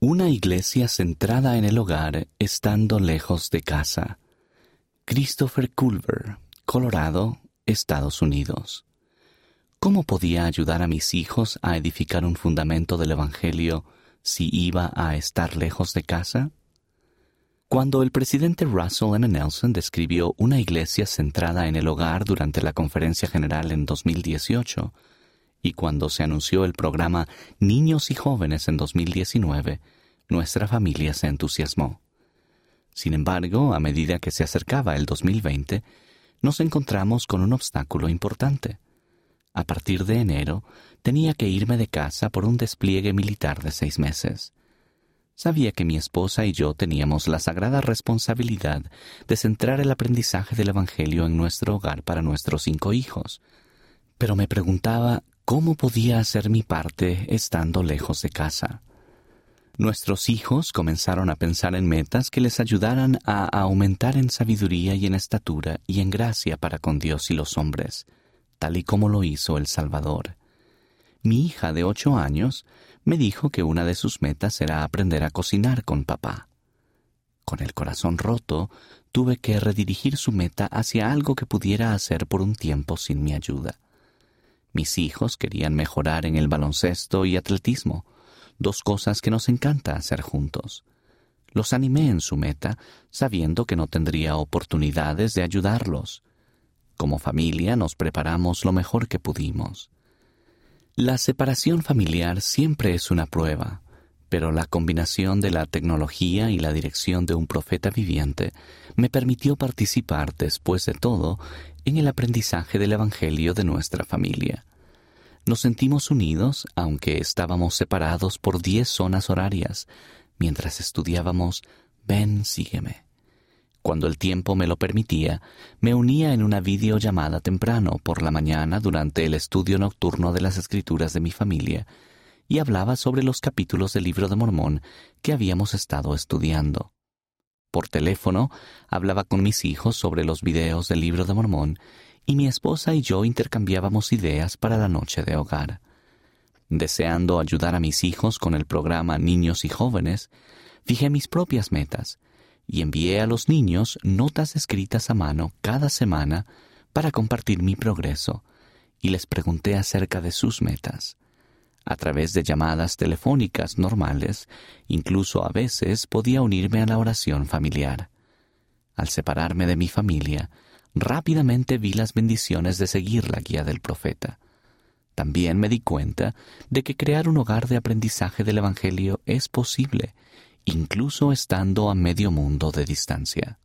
Una iglesia centrada en el hogar estando lejos de casa. Christopher Culver, Colorado, Estados Unidos. ¿Cómo podía ayudar a mis hijos a edificar un fundamento del Evangelio si iba a estar lejos de casa? Cuando el presidente Russell M. Nelson describió una iglesia centrada en el hogar durante la conferencia general en 2018, y cuando se anunció el programa Niños y Jóvenes en 2019, nuestra familia se entusiasmó. Sin embargo, a medida que se acercaba el 2020, nos encontramos con un obstáculo importante. A partir de enero, tenía que irme de casa por un despliegue militar de seis meses. Sabía que mi esposa y yo teníamos la sagrada responsabilidad de centrar el aprendizaje del Evangelio en nuestro hogar para nuestros cinco hijos, pero me preguntaba cómo podía hacer mi parte estando lejos de casa. Nuestros hijos comenzaron a pensar en metas que les ayudaran a aumentar en sabiduría y en estatura y en gracia para con Dios y los hombres, tal y como lo hizo el Salvador. Mi hija de ocho años me dijo que una de sus metas era aprender a cocinar con papá. Con el corazón roto, tuve que redirigir su meta hacia algo que pudiera hacer por un tiempo sin mi ayuda. Mis hijos querían mejorar en el baloncesto y atletismo, dos cosas que nos encanta hacer juntos. Los animé en su meta, sabiendo que no tendría oportunidades de ayudarlos. Como familia nos preparamos lo mejor que pudimos. La separación familiar siempre es una prueba, pero la combinación de la tecnología y la dirección de un profeta viviente me permitió participar, después de todo, en el aprendizaje del Evangelio de nuestra familia. Nos sentimos unidos, aunque estábamos separados por diez zonas horarias, mientras estudiábamos Ven, sígueme. Cuando el tiempo me lo permitía, me unía en una videollamada temprano por la mañana durante el estudio nocturno de las escrituras de mi familia y hablaba sobre los capítulos del libro de Mormón que habíamos estado estudiando. Por teléfono hablaba con mis hijos sobre los videos del libro de Mormón y mi esposa y yo intercambiábamos ideas para la noche de hogar. Deseando ayudar a mis hijos con el programa Niños y Jóvenes, fijé mis propias metas y envié a los niños notas escritas a mano cada semana para compartir mi progreso y les pregunté acerca de sus metas. A través de llamadas telefónicas normales, incluso a veces podía unirme a la oración familiar. Al separarme de mi familia, rápidamente vi las bendiciones de seguir la guía del profeta. También me di cuenta de que crear un hogar de aprendizaje del Evangelio es posible, incluso estando a medio mundo de distancia.